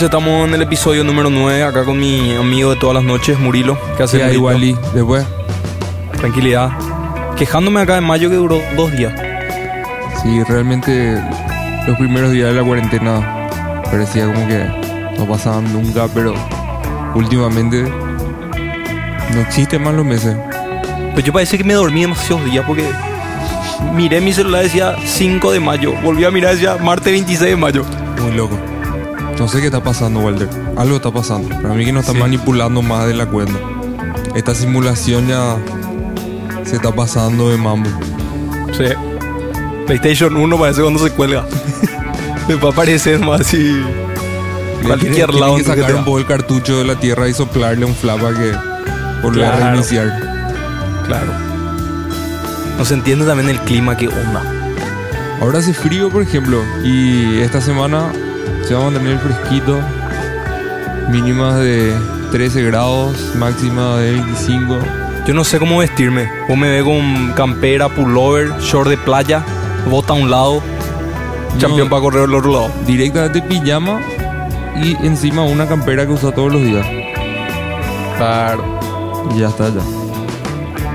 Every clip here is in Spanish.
Noches, estamos en el episodio número 9 acá con mi amigo de todas las noches, Murilo. ¿Qué hace Murilo? Wally, después. Tranquilidad. Quejándome acá en mayo que duró dos días. Sí, realmente los primeros días de la cuarentena parecía como que no pasaban nunca, pero últimamente no existen más los meses. Pues yo parece que me dormí demasiados días porque miré mi celular decía 5 de mayo. Volví a mirar decía martes 26 de mayo. Muy loco. No sé qué está pasando, Walter. Algo está pasando. Para mí que nos está Sí. manipulando más de la cuenta. Esta simulación ya se está pasando de mambo. Sí. PlayStation 1 parece cuando se cuelga. Me va a parecer más así. Cualquier lado que en tu sacar que un poco el cartucho de la tierra y soplarle un flap para que volver a reiniciar. Claro. No se entiende también el clima, qué onda. Ahora hace frío, por ejemplo, y esta semana se va a mantener fresquito. Mínimas de 13 grados, máxima de 25. Yo no sé cómo vestirme. Vos me ves con campera, pullover, short de playa, bota a un lado, champión para correr al otro lado. Directamente pijama y encima una campera que usa todos los días. Claro. Y ya está, ya.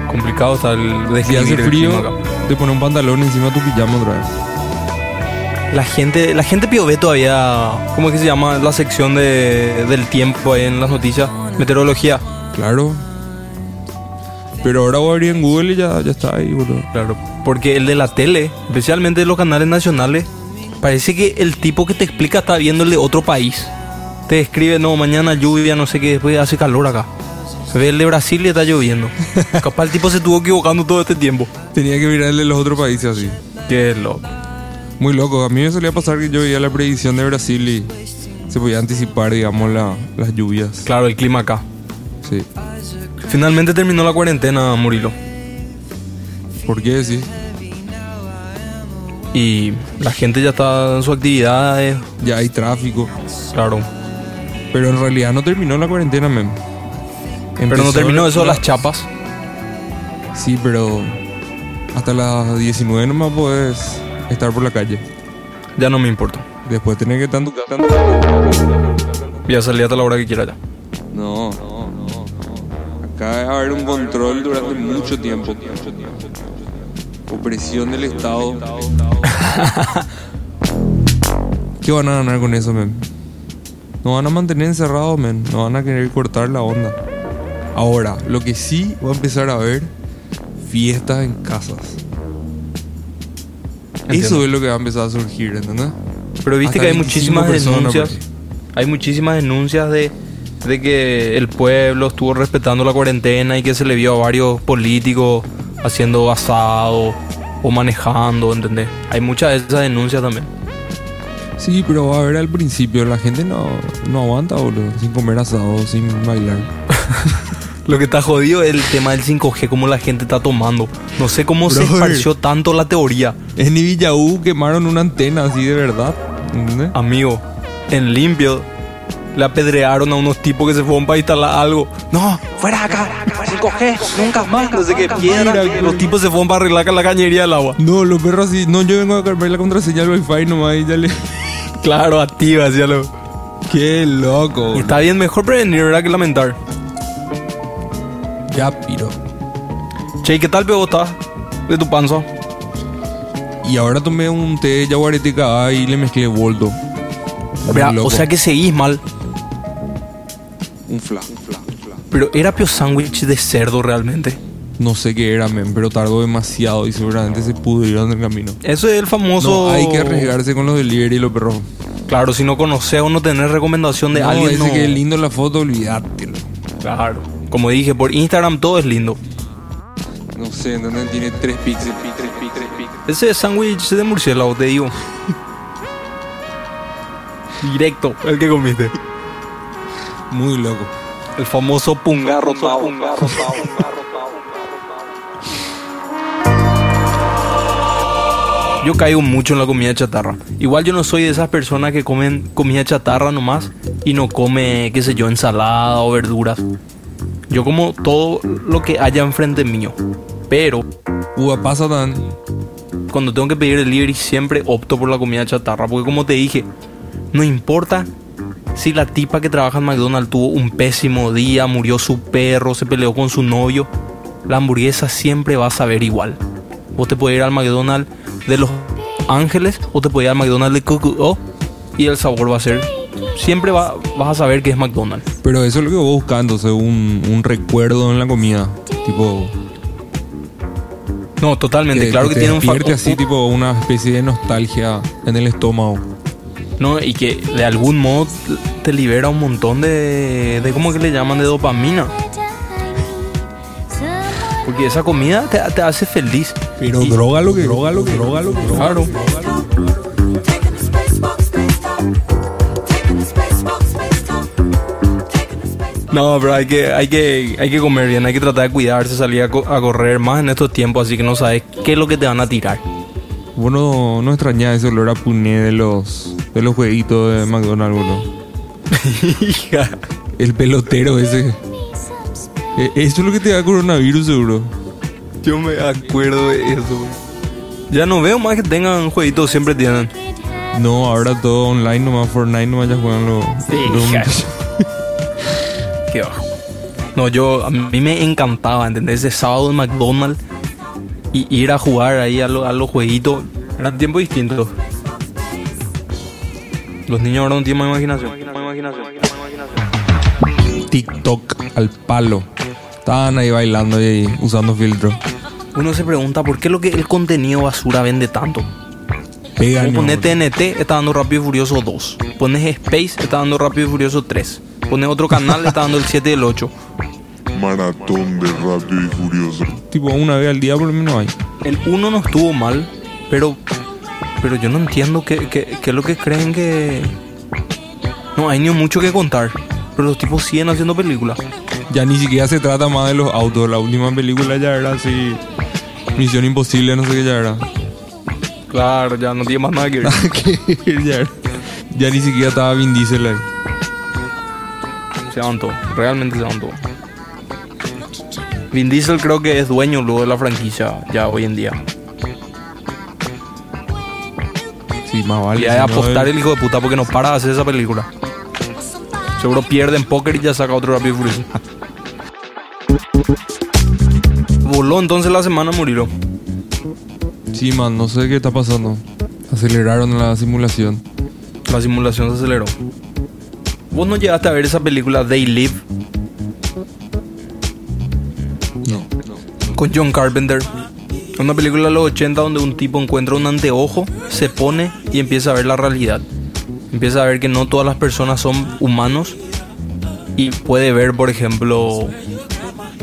Complicado está el Si hace frío, te pone un pantalón encima de tu pijama otra vez. La gente, la gente pío ve todavía, ¿cómo es que se llama? La sección de, del tiempo ahí en las noticias. Meteorología. Claro. Pero ahora voy a abrir en Google y ya, ya está ahí, boludo. Claro. Porque el de la tele, especialmente de los canales nacionales, parece que el tipo que te explica está viendo el de otro país. Te escribe, no, mañana lluvia, no sé qué, después hace calor acá. Ve el de Brasil y está lloviendo. Capaz el tipo se estuvo equivocando todo este tiempo. Tenía que mirarle los otros países así. Qué loco. Muy loco. A mí me solía pasar que yo veía la predicción de Brasil y se podía anticipar, digamos, la- las lluvias. Claro, el clima acá. Sí. Finalmente terminó la cuarentena, Murilo. ¿Por qué decís? Y la gente ya está en sus actividades. Ya hay tráfico. Claro. Pero en realidad no terminó la cuarentena, mem. Pero no terminó eso de las chapas. Sí, pero hasta las 19 nomás puedes estar por la calle. Ya no me importa. Después tenés que estar en tu casa. Voy a salir hasta la hora que quiera ya. No, no, no, no. Acá debe haber un control durante mucho tiempo. Opresión del Estado. ¿Qué van a ganar con eso, men? Nos van a mantener encerrados, men. Nos van a querer cortar la onda. Ahora, lo que sí va a empezar a ver fiestas en casas. Entiendo. Eso es lo que va a empezar a surgir, ¿entendés? Pero viste Hasta que hay 25 muchísimas personas, denuncias. pues. Hay muchísimas denuncias de, de que el pueblo estuvo respetando la cuarentena y que se le vio a varios políticos haciendo asado o manejando, ¿entendés? Hay muchas de esas denuncias también. Sí, pero a ver al principio, la gente no, no aguanta, boludo, sin comer asado, sin bailar. Lo que está jodido es el tema del 5G, cómo la gente está tomando. No sé cómo se esparció tanto la teoría. En Villaú quemaron una antena así de verdad, ¿entendés? Amigo, en limpio le apedrearon a unos tipos que se fueron para instalar algo. No, fuera acá, 5G, nunca más. No sé qué piedra. Los tipos se fueron para arreglar la cañería del agua. No, los perros así, no, yo vengo a cambiar la contraseña al wifi nomás y ya le... Claro, activa, ya lo. Qué loco. Y está bien, mejor prevenir, ¿verdad? Que lamentar. Ya, piro. Che, ¿qué tal, pego estás? De tu panza. Y ahora tomé un té de yaguareteca y le mezclé boldo. Loco. o sea que seguís mal. Un fla, un fla, un fla. Pero era pio sándwich de cerdo realmente. No sé qué era, men, pero tardó demasiado y seguramente se pudrió en el camino. Eso es el famoso. No, hay que arriesgarse con los delivery y los perros. Claro, si no conoces o no tenés recomendación de no, alguien. ese no. que es lindo la foto, olvídate. Claro. Como dije, por Instagram todo es lindo. No sé, ¿entendés? Tiene tres píxeles, tres tres. Ese sándwich de murciélago, te digo. Directo, el que comiste. Muy loco. El famoso pungarro tao. Yo caigo mucho en la comida chatarra. Igual yo no soy de esas personas que comen comida chatarra nomás y no come, qué sé yo, ensalada o verduras. Yo como todo lo que haya enfrente mío. Pero Uva pasa tan. cuando tengo que pedir delivery siempre opto por la comida chatarra. Porque como te dije, no importa si la tipa que trabaja en McDonald's tuvo un pésimo día, murió su perro, se peleó con su novio, la hamburguesa siempre va a saber igual. Vos te puedes ir al McDonald's de Los Ángeles o te puedes ir al McDonald's de Coco y el sabor va a ser. Siempre va- vas a saber que es McDonald's. Pero eso es lo que vos buscando, o sea, un, un recuerdo en la comida. Tipo. No, totalmente. claro que, te tiene un factor. así, tipo, una especie de nostalgia en el estómago. No, y que de algún modo te libera un montón de. de ¿Cómo que le llaman? De dopamina. Porque esa comida te, te hace feliz. Pero Y- droga lo que. Droga lo que. Droga lo que. Claro. No, pero hay que, hay que, hay que comer bien, hay que tratar de cuidarse, salir a, co- a correr más en estos tiempos, así que no sabes qué es lo que te van a tirar. Bueno, no extrañaba ese olor a puné de los, de los jueguitos de McDonald's, boludo. Hija. El pelotero ese. Eh, Eso es lo que te da coronavirus, seguro. Yo me acuerdo de eso. Ya no veo más que tengan jueguitos, siempre tienen. No, ahora todo online, nomás Fortnite, nomás ya juegan los. los- Hija. Qué No, yo, a mí me encantaba, ¿entendés? Ese sábado en McDonald's y ir a jugar ahí a, lo- a los jueguitos. Eran tiempos distintos. Los niños ahora no tienen más imaginación. TikTok al palo. Estaban ahí bailando y ahí usando filtro. Uno se pregunta por qué lo que el contenido basura vende tanto. Pones TNT, está dando Rápido y Furioso 2. Pones Space, está dando Rápido y Furioso 3. Pones otro canal, está dando el 7 y el 8. Maratón de Rápido y Furioso. Tipo, una vez al día por lo menos hay. El 1 no estuvo mal, pero pero yo no entiendo qué, qué- qué es lo que creen que... No, hay ni mucho que contar. Pero los tipos siguen haciendo películas. Ya ni siquiera se trata más de los autos. La última película ya era así. Misión imposible, no sé qué ya era. Claro, ya no tiene más nada que ver. Ya, ya ni siquiera estaba Vin Diesel ahí. Se van todo, realmente se van todo. Vin Diesel creo que es dueño luego de la franquicia ya hoy en día. Sí, más vale. Y hay apostar el hijo de puta porque no para de hacer esa película. Seguro pierde en póker y ya saca otro rápido furioso. Voló entonces la semana murió. Sí, man, no sé qué está pasando. Aceleraron la simulación. La simulación se aceleró. ¿Vos no llegaste a ver esa película They Live No. con John Carpenter? Una película de los 80 donde un tipo encuentra un anteojo, se pone y empieza a ver la realidad. Empieza a ver que no todas las personas son humanos y puede ver, por ejemplo,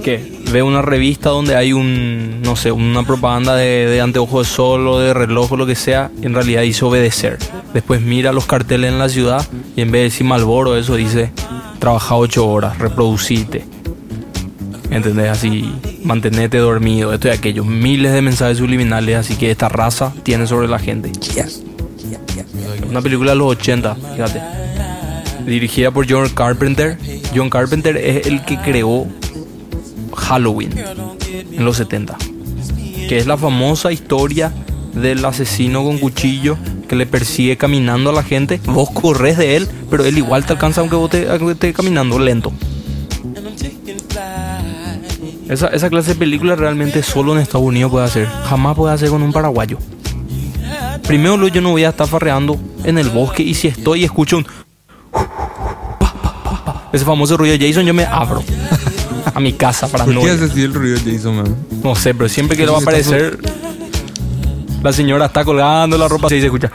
que ve una revista donde hay un, no sé, una propaganda de, de anteojo de sol o de reloj o lo que sea, y en realidad dice obedecer. Después mira los carteles en la ciudad y en vez de decir Malboro, eso dice trabaja ocho horas, reproducite. ¿Entendés? Así, mantenete dormido, esto y aquello. Miles de mensajes subliminales, así que esta raza tiene sobre la gente. Una película de los 80, fíjate. Dirigida por John Carpenter. John Carpenter es el que creó Halloween en los 70. Que es la famosa historia del asesino con cuchillo que le persigue caminando a la gente. Vos corres de él, pero él igual te alcanza aunque vos te, aunque estés caminando lento. Esa, esa clase de película realmente solo en Estados Unidos puede hacer. Jamás puede hacer con un paraguayo. Primero lo- yo no voy a estar farreando en el bosque y si estoy y escucho un... Ese famoso ruido de Jason yo me abro a mi casa para ¿Por no... qué hace así el ruido de Jason, man? No sé, pero siempre que le va a aparecer... La señora está colgando la ropa y se escucha...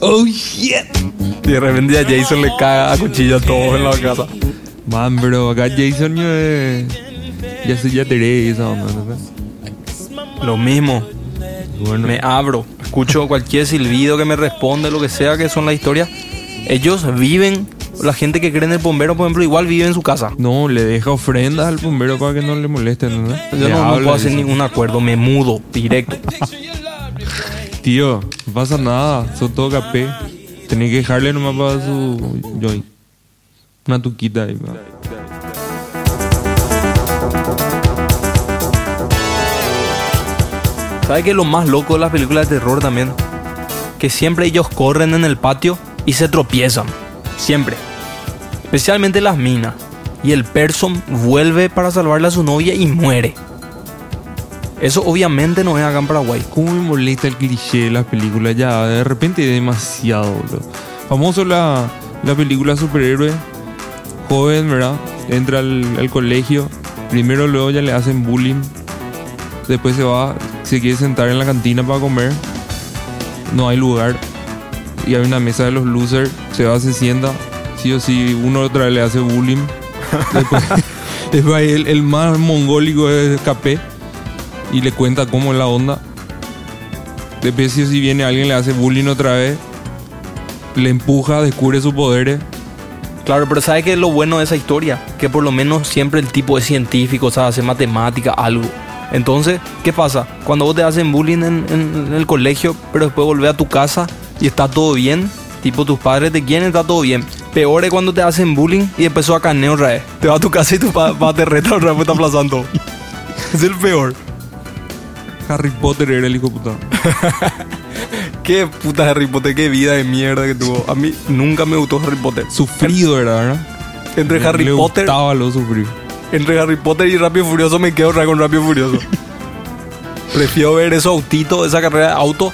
Oh, shit. Y de repente a Jason le cae a cuchillo a todos en la casa. Man, pero acá Jason yo eh, ya soy ya tiré y esa onda, ¿no? Lo mismo. Bueno, me abro, escucho cualquier silbido que me responde, lo que sea que son las historias. Ellos viven, la gente que cree en el bombero, por ejemplo, igual vive en su casa. no, le deja ofrendas al bombero para que no le molesten, ¿no? Yo no, no puedo hacer ningún acuerdo, me mudo directo. Tío, no pasa nada, son todo capé. Tenés que dejarle nomás para su joint. Una tuquita ahí, va. ¿Sabes qué es lo más loco de las películas de terror también? Que siempre ellos corren en el patio y se tropiezan. Siempre. Especialmente las minas. Y el person vuelve para salvarle a su novia y muere. Eso obviamente no es acá en Paraguay. ¿Cómo me molesta el cliché de las películas? Ya, de repente es demasiado, boludo. Famoso la, la película superhéroe. Joven, ¿verdad? Entra al, al colegio. Primero luego ya le hacen bullying. Después se va, se quiere sentar en la cantina para comer. No hay lugar. Y hay una mesa de los losers. Se va, se sienta. Sí o sí, uno otra vez le hace bullying. Después, el, el más mongólico es Capé. Y le cuenta cómo es la onda. Después si si viene alguien le hace bullying otra vez. Le empuja, descubre sus poderes. Claro, pero ¿sabes qué es lo bueno de esa historia? Que por lo menos siempre el tipo es científico, sabe hacer matemática, algo. Entonces, ¿qué pasa? Cuando vos te hacen bullying en, el colegio, pero después volvés a tu casa y está todo bien, tipo tus padres te quieren, está todo bien. Peor es cuando te hacen bullying y sos a carneo otra vez. Te vas a tu casa y tu papá te reta otra vez, está aplazando. Es el peor. Harry Potter era el hijo de puta. Qué puta Harry Potter, qué vida de mierda que tuvo. A mí nunca me gustó Harry Potter. Sufrido era, ¿verdad? Entre Harry le Potter, gustaba lo sufrir. entre Harry Potter y Rápido y Furioso me quedo con Rápido y Furioso. Prefiero ver esos autitos, esa carrera de auto,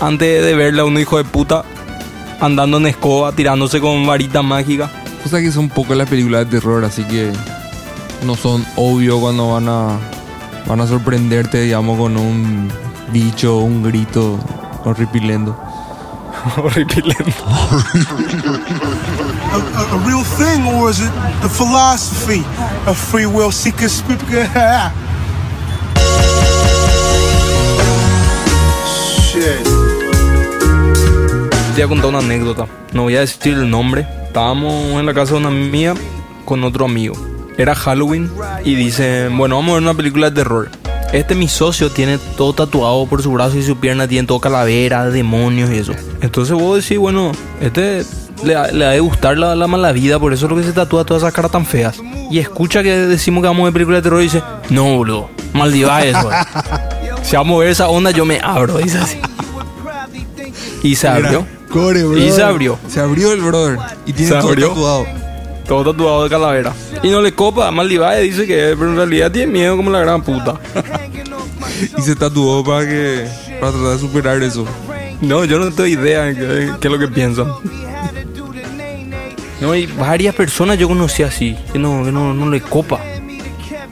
antes de verle a un hijo de puta andando en escoba, tirándose con varita mágica. Cosa que son pocas las películas de terror, así que no son obvios cuando van a van a sorprenderte, digamos, con un bicho, un grito horripilendo. Horripilento. a, a, a real thing, or is it the philosophy of free will seekers? Shit. Te voy a contar una anécdota. No voy a decir el nombre. Estábamos en la casa de una amiga con otro amigo. Era Halloween y dice, bueno, vamos a ver una película de terror. Este mi socio tiene todo tatuado por su brazo y su pierna, tiene todo calavera, demonios y eso. Entonces vos decís, bueno, este le, le ha de gustar la, la mala vida, por eso es lo que se tatúa todas esas caras tan feas. Y escucha que decimos que vamos a ver película de terror y dice, no, boludo, Maldiva eso. eh". si vamos a ver esa onda, yo me abro, dice así. Y se abrió. Core, Y se abrió. Se abrió el brother. Y tiene Se todo abrió. tatuado. Todo tatuado de calavera. Y no le copa, Maldivae dice que pero en realidad tiene miedo como la gran puta. Y se tatuó para que. para tratar de superar eso. No, yo no tengo idea de qué, qué es lo que piensan. No, y varias personas yo conocí así, que no, que no, no le copa.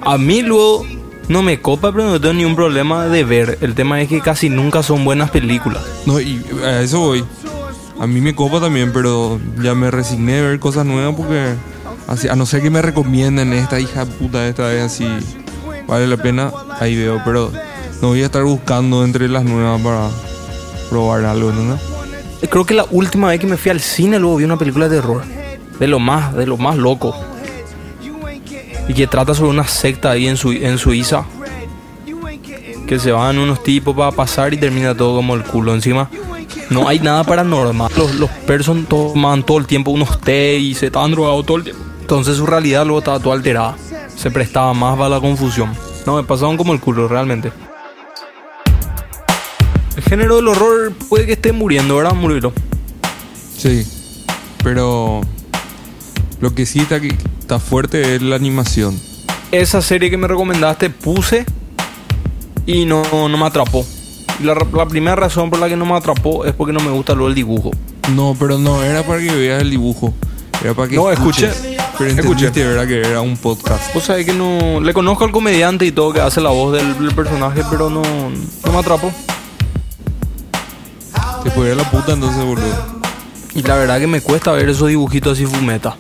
A mí luego no me copa, pero no tengo ningún problema de ver. El tema es que casi nunca son buenas películas. No, y a eso voy. A mí me copa también, pero ya me resigné a ver cosas nuevas porque. Así, a no ser que me recomienden esta hija puta, esta vez así. Vale la pena, ahí veo, pero no voy a estar buscando entre las nuevas para probar algo, ¿no? Creo que la última vez que me fui al cine luego vi una película de terror. De lo más, de lo más loco. Y que trata sobre una secta ahí en, Sui- en Suiza. Que se van unos tipos para pasar y termina todo como el culo. Encima, no hay nada paranormal. Los, los person toman todo el tiempo unos té y se estaban drogados todo el tiempo. Entonces su realidad luego estaba toda alterada. Se prestaba más para la confusión. No, me pasaron como el culo, realmente. El género del horror puede que esté muriendo, ¿verdad? Murilo. Sí, pero lo que sí está, aquí- está fuerte es la animación. esa serie que me recomendaste puse y no, no me atrapó. Y La, la primera razón por la que no me atrapó es porque no me gusta lo del dibujo. No, pero no, era para que veas el dibujo. Era para que No, escuché. Pero entendiste, ¿verdad? Que era un podcast. Vos sabés que no. Le conozco al comediante y todo que hace la voz del, del personaje, pero no, no me atrapó. Te fue a la puta entonces, boludo. Y la verdad que me cuesta ver esos dibujitos así fumeta.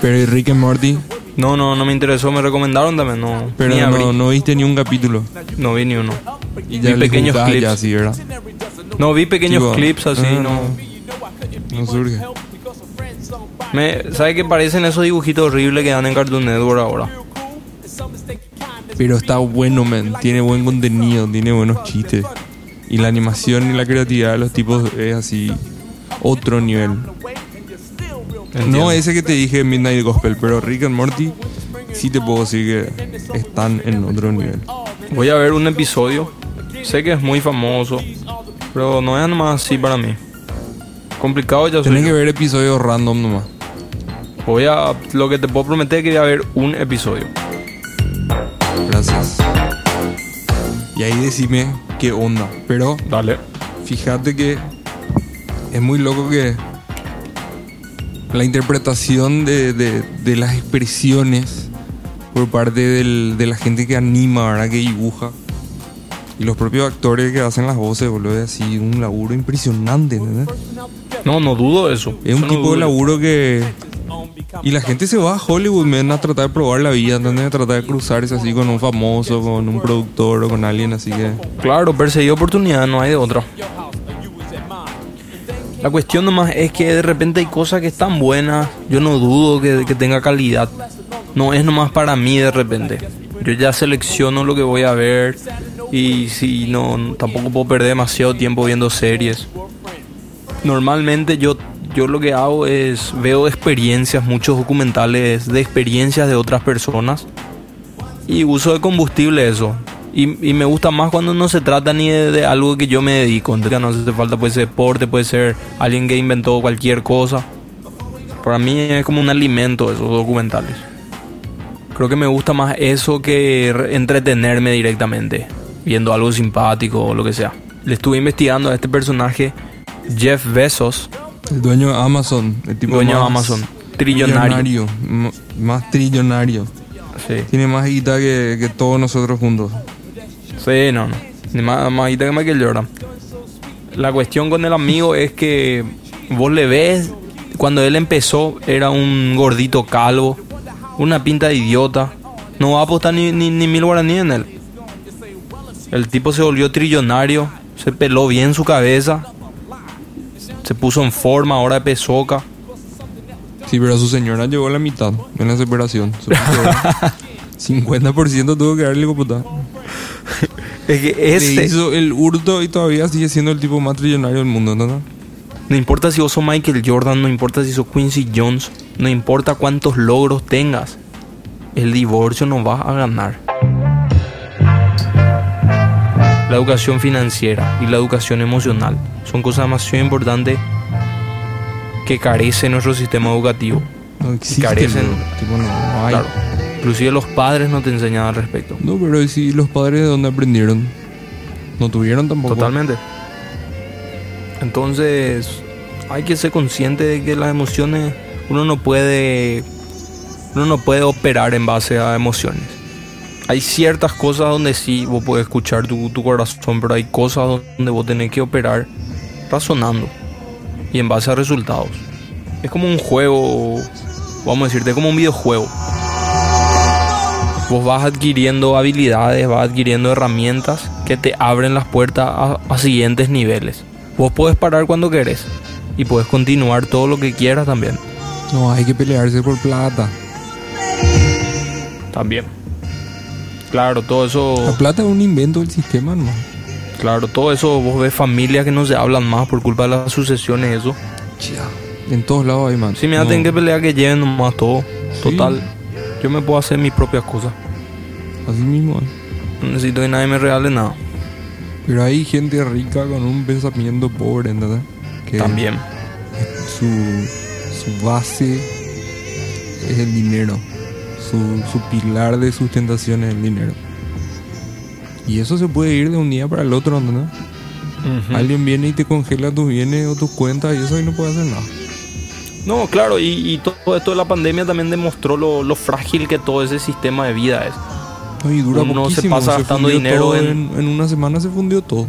Pero y Rick and Morty, No, no, no me interesó, me recomendaron también, no. pero ni no, no viste ni un capítulo. No vi ni uno. Y Vi pequeños clips. ya así, ¿verdad? No, vi pequeños clips así, ah, no. No surge. Me, ¿Sabes qué parecen esos dibujitos horribles que dan en Cartoon Network ahora? Pero está bueno, man. Tiene buen contenido, tiene buenos chistes. Y la animación y la creatividad de los tipos es así. Otro nivel. No ese que te dije Midnight Gospel, pero Rick and Morty sí te puedo decir que están en otro nivel. Voy a ver un episodio. Sé que es muy famoso, pero no es nomás así para mí. Complicado ya Tenés que ver episodios random nomás. Voy a... Lo que te puedo prometer es que voy a ver un episodio. Gracias. Y ahí decime qué onda. Pero Dale. fíjate que es muy loco que la interpretación de, de- de las expresiones por parte del- de la gente que anima, ¿verdad? que dibuja. Y los propios actores que hacen las voces, boludo, es así un laburo impresionante, ¿entendés? No, no dudo eso. Es un Eso no tipo de dudo. laburo que... Y la gente se va a Hollywood, men, a tratar de probar la vida, ¿entendés? A tratar de cruzarse así con un famoso, con un productor o con alguien así que... Claro, perseguir oportunidad, no hay de otra. La cuestión nomás es que de repente hay cosas que están buenas. Yo no dudo que, tenga calidad. No es nomás para mí de repente. Yo ya selecciono lo que voy a ver. Y si no, tampoco puedo perder demasiado tiempo viendo series. Normalmente yo, yo lo que hago es veo experiencias, muchos documentales de experiencias de otras personas y uso de combustible eso. Y, y me gusta más cuando no se trata ni de, de algo que yo me dedico. Entonces no hace falta, puede ser deporte, puede ser alguien que inventó cualquier cosa. Para mí es como un alimento esos documentales. Creo que me gusta más eso que re- entretenerme directamente, viendo algo simpático o lo que sea. Le estuve investigando a este personaje, Jeff Bezos, El dueño de Amazon, el tipo dueño de Amazon, trillonario. más trillonario. Sí. Tiene más guita que, que todos nosotros juntos. Sí, no, no. Ni más, más que Michael Jordan. La cuestión con el amigo es que vos le ves, cuando él empezó era un gordito calvo, una pinta de idiota. No va a apostar ni, ni, ni mil guaraníes en él. El tipo se volvió trillonario, se peló bien su cabeza, se puso en forma ahora de pesoca. Sí, pero su señora llegó a la mitad en la separación. Se puso- 50% tuvo que darle puta. Es que Le ese, hizo el hurto y todavía sigue siendo el tipo más trillonario del mundo, ¿no? No importa si vos sos Michael Jordan, no importa si sos Quincy Jones, no importa cuántos logros tengas, el divorcio no va a ganar. La educación financiera y la educación emocional son cosas demasiado importantes que carece nuestro sistema educativo. No existe. carecen. Tipo, no, no hay. Claro. Inclusive los padres no te enseñan al respecto. No, pero si los padres de dónde aprendieron. No tuvieron tampoco. Totalmente. Entonces, hay que ser consciente de que las emociones, uno no puede, uno no puede operar en base a emociones. Hay ciertas cosas donde sí vos puedes escuchar tu, tu corazón, pero hay cosas donde vos tenés que operar razonando y en base a resultados. Es como un juego, vamos a decirte, como un videojuego. Vos vas adquiriendo habilidades, vas adquiriendo herramientas que te abren las puertas a, a siguientes niveles. Vos podés parar cuando querés y puedes continuar todo lo que quieras también. No, hay que pelearse por plata. También. Claro, todo La eso, plata es un invento del sistema, ¿no? claro, todo eso, vos ves familias que no se hablan más por culpa de las sucesiones, eso. En todos lados hay, man. Si me No. hacen que pelear que lleven nomás todo. Sí. Total. Yo me puedo hacer mis propias cosas. Así mismo. No necesito que nadie me regale nada. Pero hay gente rica con un pensamiento pobre, ¿entendés? Que También. Su, su base es el dinero. Su, su pilar de sustentación es el dinero. Y eso se puede ir de un día para el otro, ¿entendés? Alguien viene y te congela tus bienes o tus cuentas y eso ahí no puede hacer nada. No, claro, y, y todo esto de la pandemia también demostró lo, lo frágil que todo ese sistema de vida es. No, y dura Uno se pasa gastando dinero en- en... una semana se fundió todo.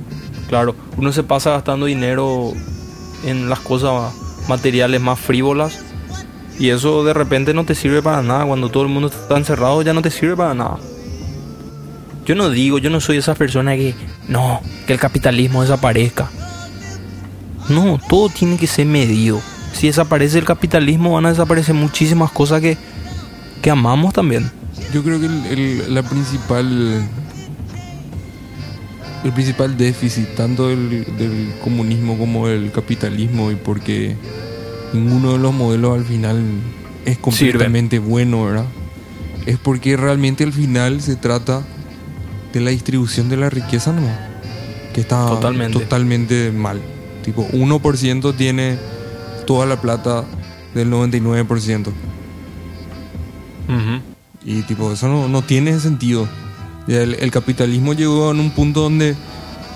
Claro, uno se pasa gastando dinero en las cosas materiales más frívolas y eso de repente no te sirve para nada. Cuando todo el mundo está encerrado ya no te sirve para nada. Yo no digo, yo no soy esa persona que no, que el capitalismo desaparezca. No, todo tiene que ser medido. Si desaparece el capitalismo van a desaparecer muchísimas cosas que, que amamos también. Yo creo que el, el- la principal el principal déficit tanto del, del comunismo como del capitalismo y porque ninguno de los modelos al final es completamente bueno, ¿verdad? Es porque realmente al final se trata de la distribución de la riqueza nomás, que está Totalmente. totalmente mal. Tipo, 1% tiene toda la plata del 99%. Y tipo, eso no, no tiene sentido. El, el capitalismo llegó en un punto donde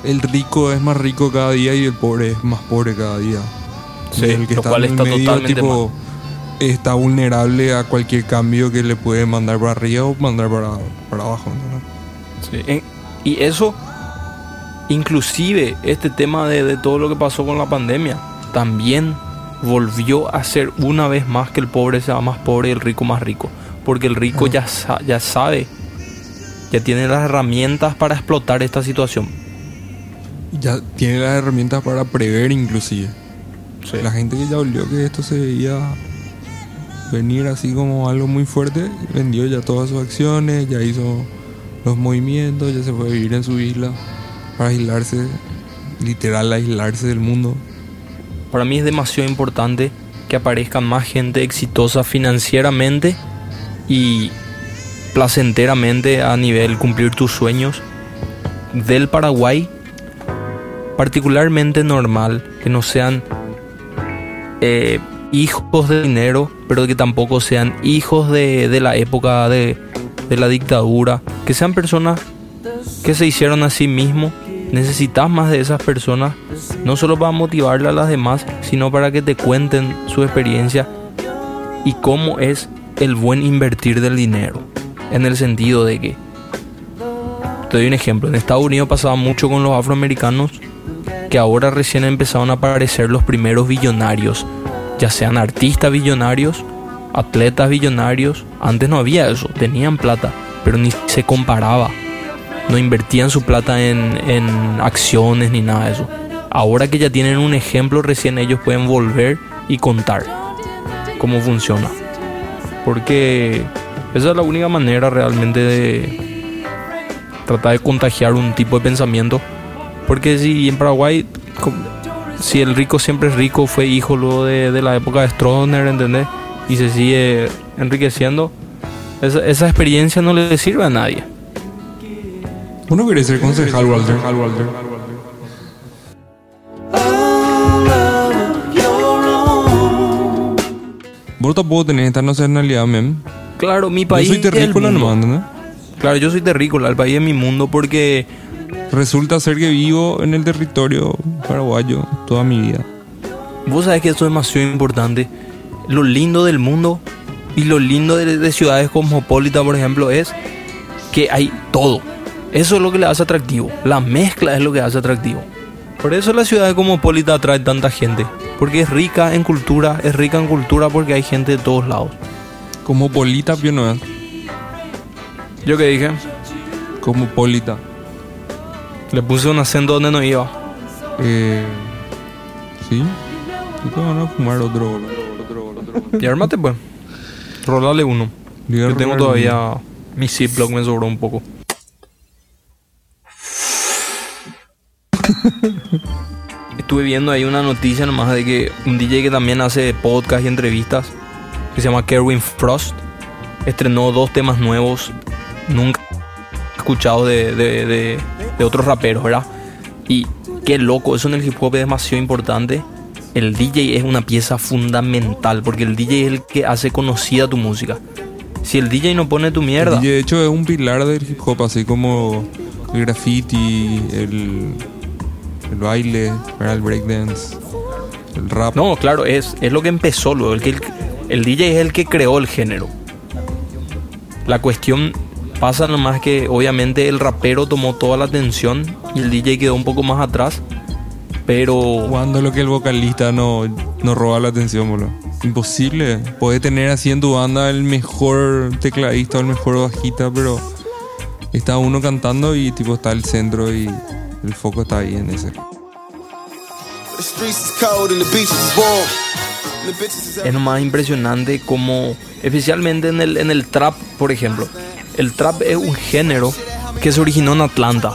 el rico es más rico cada día y el pobre es más pobre cada día. Sí, Y el que lo está cual en el está medio, totalmente tipo, está vulnerable a cualquier cambio que le puede mandar para arriba o mandar para, para abajo. y eso, inclusive este tema de, de todo lo que pasó con la pandemia, también volvió a ser una vez más que el pobre sea más pobre y el rico más rico. Porque el rico ya, sa- ya sabe, ya tiene las herramientas para explotar esta situación. Ya tiene las herramientas para prever inclusive. La gente que ya olió que esto se veía venir así como algo muy fuerte, vendió ya todas sus acciones, ya hizo los movimientos, ya se fue a vivir en su isla para aislarse, literal aislarse del mundo. Para mí es demasiado importante que aparezcan más gente exitosa financieramente y placenteramente a nivel cumplir tus sueños del Paraguay particularmente normal que no sean eh, hijos de dinero pero que tampoco sean hijos de, de la época de, de la dictadura que sean personas que se hicieron a sí mismos necesitas más de esas personas. No solo para motivarle a las demás sino para que te cuenten su experiencia y cómo es el buen invertir del dinero en el sentido de que te doy un ejemplo en Estados Unidos pasaba mucho con los afroamericanos que ahora recién empezaron a aparecer los primeros billonarios ya sean artistas billonarios atletas billonarios antes no había eso tenían plata pero ni se comparaba no invertían su plata en, en acciones ni nada de eso. Ahora que ya tienen un ejemplo, recién ellos pueden volver y contar cómo funciona. Porque esa es la única manera realmente de tratar de contagiar un tipo de pensamiento. Porque si en Paraguay, si el rico siempre es rico, fue hijo luego de, de la época de Stroessner, ¿entendés? Y se sigue enriqueciendo, esa, esa experiencia no le sirve a nadie. Uno quiere ser concejal, Walter. Walter. Vos tampoco tenés esta nacionalidad, mem. Claro, mi Yo país. soy es el terrícola nomás, ¿entendés? Claro, yo soy terrícola, el país es mi mundo porque Resulta ser que vivo en el territorio paraguayo toda mi vida. vos sabés que esto es demasiado importante. Lo lindo del mundo y lo lindo de, de ciudades cosmopolitas, por ejemplo, es que hay todo. Eso es lo que le hace atractivo. La mezcla es lo que hace atractivo. Por eso la ciudad cosmopolita atrae tanta gente. Porque es rica en cultura, es rica en cultura porque hay gente de todos lados. Como Polita, yo no es. ¿Yo qué dije? Como Polita. Le puse un acento donde no iba. Eh, ¿Sí? ¿Y te van a fumar otro? Y armate pues. Rolale uno. Yo tengo todavía mi Ziploc, me sobró un poco. Estuve viendo ahí una noticia nomás de que un DJ que también hace podcast y entrevistas, que se llama Kerwin Frost, estrenó dos temas nuevos, nunca escuchados de, de, de, otros raperos, ¿verdad? Y qué loco, eso en el hip hop es demasiado importante. El DJ es una pieza fundamental, porque el DJ es el que hace conocida tu música. Si el DJ no pone tu mierda, Y de hecho es un pilar del hip hop, así como el graffiti, el, el baile, ¿verdad? el breakdance, el rap. No, claro, es, es lo que empezó luego. El, que el, el DJ es el que creó el género. La cuestión pasa nomás que obviamente el rapero tomó toda la atención y el DJ quedó un poco más atrás. Pero Cuando lo que el vocalista no, no roba la atención, boludo. Imposible. Puede tener así en tu banda el mejor tecladista o el mejor bajista, pero está uno cantando y tipo está el centro y el foco está ahí en ese. Es nomás impresionante como, especialmente en el, en el trap, por ejemplo. El trap es un género que se originó en Atlanta.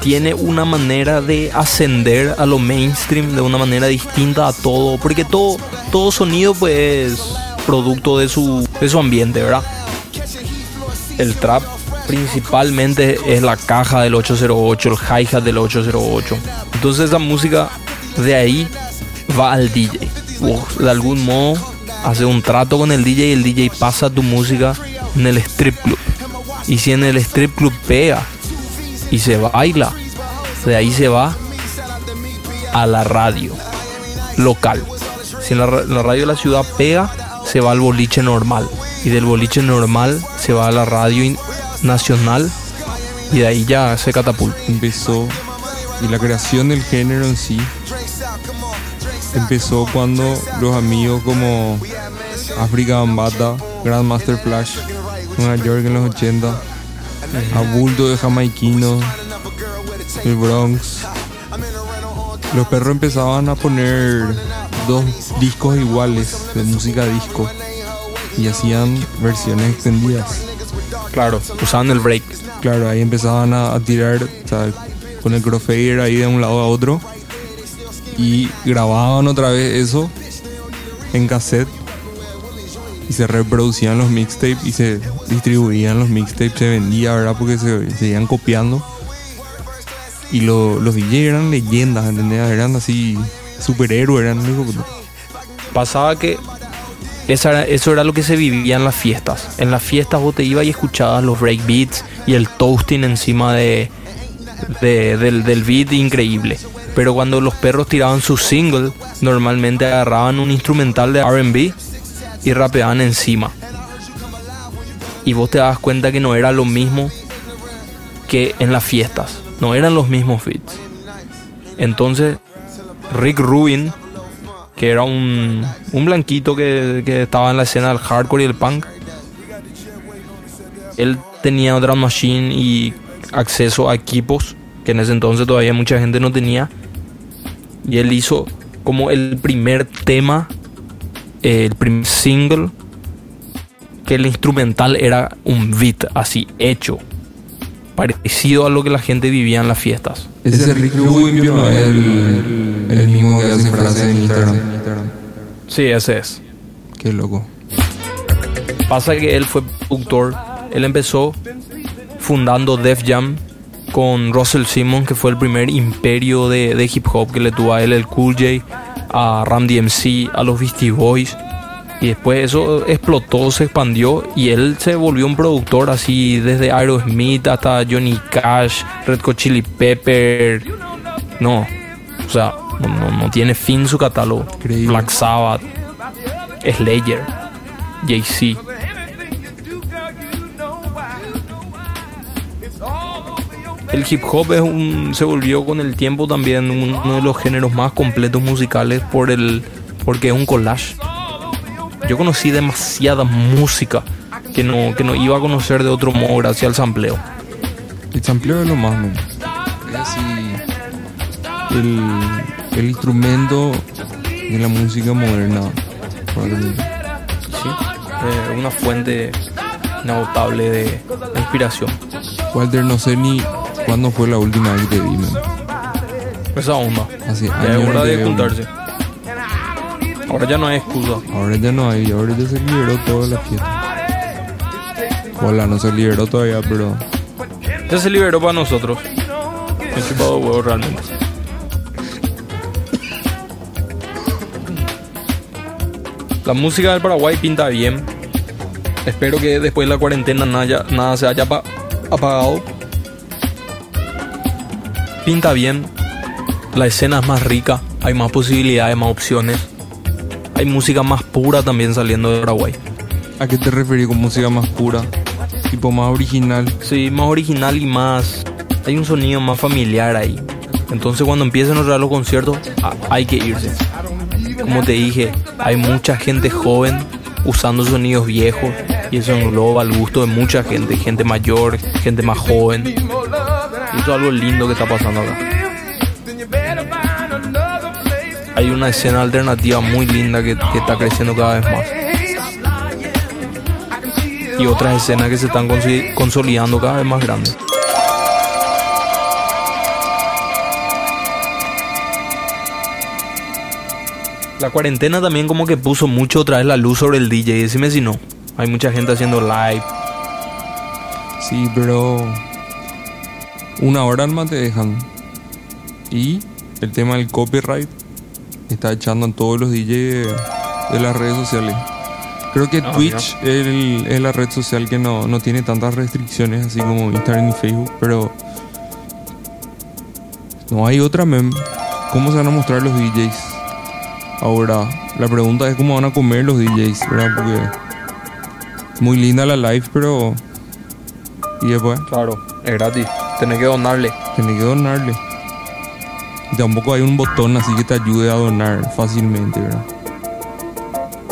Tiene una manera de ascender a lo mainstream de una manera distinta a todo, porque todo, todo sonido pues es producto de su, de su ambiente, ¿verdad? El trap principalmente es la caja del 808, el hi-hat del 808. Entonces esa música de ahí va al DJ. de algún modo haces un trato con el DJ y el DJ pasa tu música en el strip club. Y si en el strip club pega y se baila, de ahí se va a la radio local. Si en la, la radio de la ciudad pega, se va al boliche normal. Y del boliche normal se va a la radio nacional y de ahí ya se catapulta. empezó y la creación del género en sí empezó cuando los amigos como África Bambata, Grandmaster Flash, Nueva York en los 80, Abulto de Jamaiquino, el Bronx. Los perros empezaban a poner dos discos iguales de música disco y hacían versiones extendidas. Claro, usaban el break. Claro, ahí empezaban a, a tirar o sea, con el crossfader ahí de un lado a otro y grababan otra vez eso en cassette y se reproducían los mixtapes y se distribuían los mixtapes, se vendía, ¿verdad? Porque se seguían copiando y lo- los DJ eran leyendas, ¿entendés? Eran así superhéroes, eran puta. Pasaba que esa era- eso era lo que se vivía en las fiestas. En las fiestas vos te ibas y escuchabas los breakbeats y el toasting encima de- del, del beat increíble. Pero cuando los perros tiraban su single, normalmente agarraban un instrumental de RB y rapeaban encima. Y vos te das cuenta que no era lo mismo que en las fiestas. No eran los mismos beats. Entonces, Rick Rubin, que era un, un blanquito que, que estaba en la escena del hardcore y el punk. Él tenía drum machine y acceso a equipos que en ese entonces todavía mucha gente no tenía. Y él hizo como el primer tema, eh, el primer single, que el instrumental era un beat así hecho, parecido a lo que la gente vivía en las fiestas. Ese Rick Rubin no es el, el mismo que hace frases en Instagram. Sí, ese es. Qué loco. Pasa que él fue productor. Él empezó fundando Def Jam con Russell Simmons, que fue el primer imperio de, de hip hop que le tuvo a él, el Cool J, a Ram DMC, a los Beastie Boys. Y después eso explotó, se expandió y él se volvió un productor así desde Aerosmith hasta Johnny Cash, Red Hot Chili Pepper. No, o sea, no, no- tiene fin su catálogo. Increíble. Black Sabbath, Slayer, Jay-Z. El hip hop es un, se volvió con el tiempo también un- uno de los géneros más completos musicales por el, porque es un collage. Yo conocí demasiada música que no, que no iba a conocer de otro modo gracias al sampleo. El sampleo es lo más, ¿no? Es así. El, el instrumento de la música moderna. probablemente. ¿sí? Eh, una fuente inagotable de, de inspiración. Walter, no sé ni cuándo fue la última vez que te vi, man. Esa onda. Años. es hora de veo, juntarse. Ahora ya no hay man. Ahora ya no hay, ahora ya se liberó toda la fiesta. Hola, no se liberó todavía, pero Ya se liberó para nosotros. Me he chupado huevo realmente. La música del Paraguay pinta bien. Espero que después de la cuarentena nada, nada se haya apa- apagado. Pinta bien. La escena es más rica. Hay más posibilidades, más opciones. Hay música más pura también saliendo de Paraguay. ¿a qué te referís con música más pura? Tipo más original. Sí, más original y más. Hay un sonido más familiar ahí. Entonces, cuando empiecen vez los conciertos, a- hay que irse. Como te dije, hay mucha gente joven usando sonidos viejos y eso engloba el gusto de mucha gente, gente mayor, gente más joven. Y eso es algo lindo que está pasando acá. Hay una escena alternativa muy linda que, está creciendo cada vez más. Y otras escenas que se están consolidando cada vez más grandes. La cuarentena también como que puso mucho otra vez la luz sobre el DJ. Decime si no. Hay mucha gente haciendo live. Sí, pero una hora más te dejan. Y el tema del copyright Está echando a todos los DJs de, las redes sociales. Creo que Ah, Twitch es la red social que no, no tiene tantas restricciones así como Instagram y Facebook, pero no hay otra mem. ¿Cómo se van a mostrar los DJs? Ahora, la pregunta es cómo van a comer los DJs, ¿verdad? Porque muy linda la live, pero y después Claro, es gratis. Tenés que donarle. tenés que donarle. Y tampoco hay un botón así que te ayude a donar fácilmente, ¿verdad?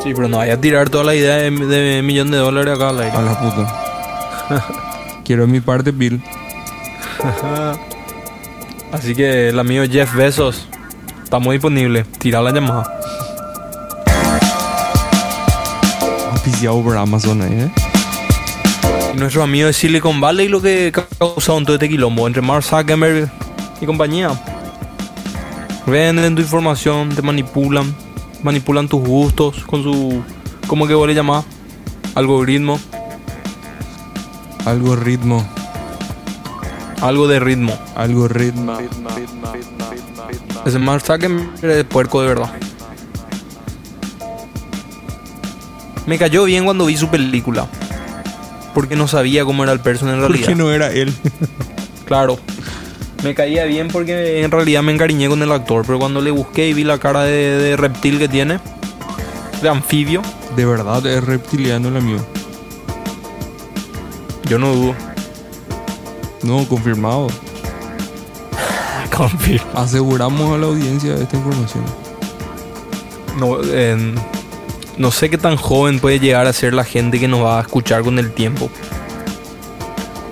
Sí, pero no vaya a tirar toda la idea de, de millón de dólares acá al aire. A la puta. Quiero mi parte, Bill. Así que el amigo Jeff Bezos está muy disponible. Tira la llamada. Oficiado por Amazon ahí, ¿eh? Nuestros amigos de Silicon Valley lo que causaron todo este quilombo entre Mark Zuckerberg y compañía. Venden tu información, te manipulan, manipulan tus gustos con su, ¿cómo que vos le llamás? Algoritmo, Algo ritmo. algo de ritmo. Algo ritmo. Ese Mark Zuckerberg es puerco de verdad. Me cayó bien cuando vi su película. Porque no sabía cómo era el person en realidad. Porque no era él. Claro. Me caía bien porque en realidad me encariñé con el actor. Pero cuando le busqué y vi la cara de, de reptil que tiene, de anfibio, De verdad es reptiliano el amigo. yo no dudo. No, confirmado. Confirmo. Aseguramos a la audiencia esta información. No, no sé qué tan joven puede llegar a ser la gente que nos va a escuchar con el tiempo.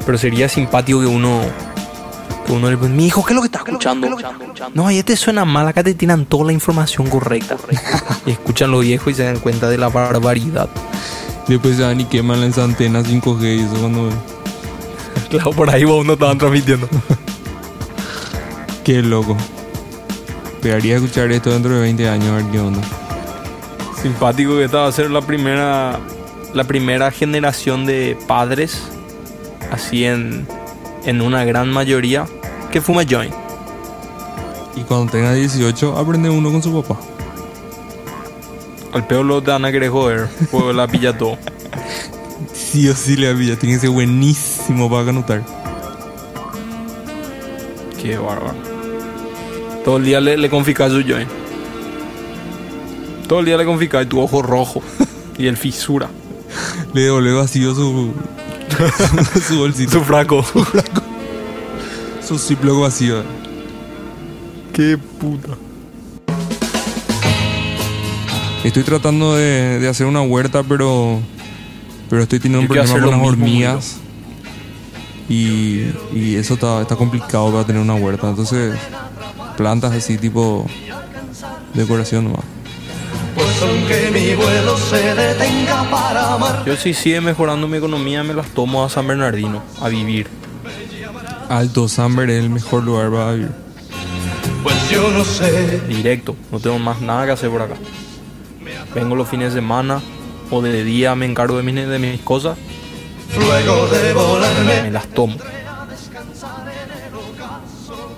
Pero sería simpático que uno. Que uno le mi hijo, ¿qué es lo que está escuchando? No, ahí te suena mal, acá te tiran toda la información correcta. y escuchan los viejos y se dan cuenta de la barbaridad. Después se van y queman las antenas 5G y eso cuando... Claro, por ahí vos no estaban transmitiendo. Qué loco. Pegaría escuchar esto dentro de 20 años a ver qué onda. Simpático que esta va a ser la primera. La primera generación de padres. Así en. En una gran mayoría. Que fuma joint. Y cuando tenga 18, aprende uno con su papá. Al peor lo van a joder. Pues la pilla todo. Sí o sí le había. Tiene que ser buenísimo para anotar. Qué bárbaro. Todo el día le, le confiscas su joint. Todo el día le confiscas tu ojo rojo. y el fisura. Le devolvé vacío su, su bolsito. Su fraco. Su ziploc vacío. Qué puta. Estoy tratando de, de hacer una huerta, pero pero estoy teniendo un Yo problema con las hormigas. Y, y eso está, está complicado para tener una huerta. Entonces, plantas así tipo decoración nomás. Aunque mi vuelo se detenga para amar, Yo si sigue mejorando mi economía me las tomo a San Bernardino. A vivir. Alto Samber es el mejor lugar para vivir. pues yo no sé. Directo. No tengo más nada que hacer por acá. Vengo los fines de semana. O de día me encargo de mis, de mis cosas. Luego de volarme, Me las tomo.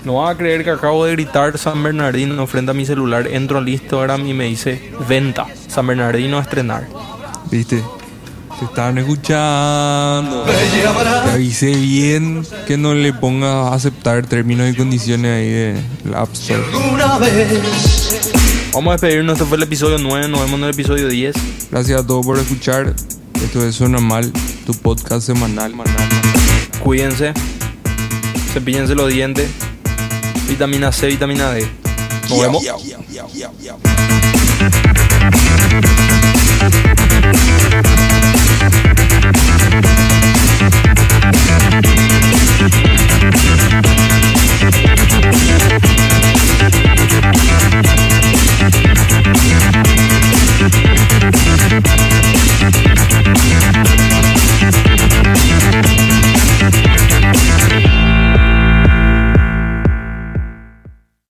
No vas a creer que acabo de gritar San Bernardino frente a mi celular. Entro al Instagram y me dice venta. San Bernardino a estrenar. ¿Viste? Te estaban escuchando. Te avisé bien que no le pongas a aceptar términos y condiciones ahí de la App Store. Vamos a despedirnos. Este fue el episodio 9. Nos vemos en el episodio 10. Gracias a todos por escuchar. Esto es Suena Mal, tu podcast semanal. Cuídense. Cepíllense los dientes vitamina C, vitamina D.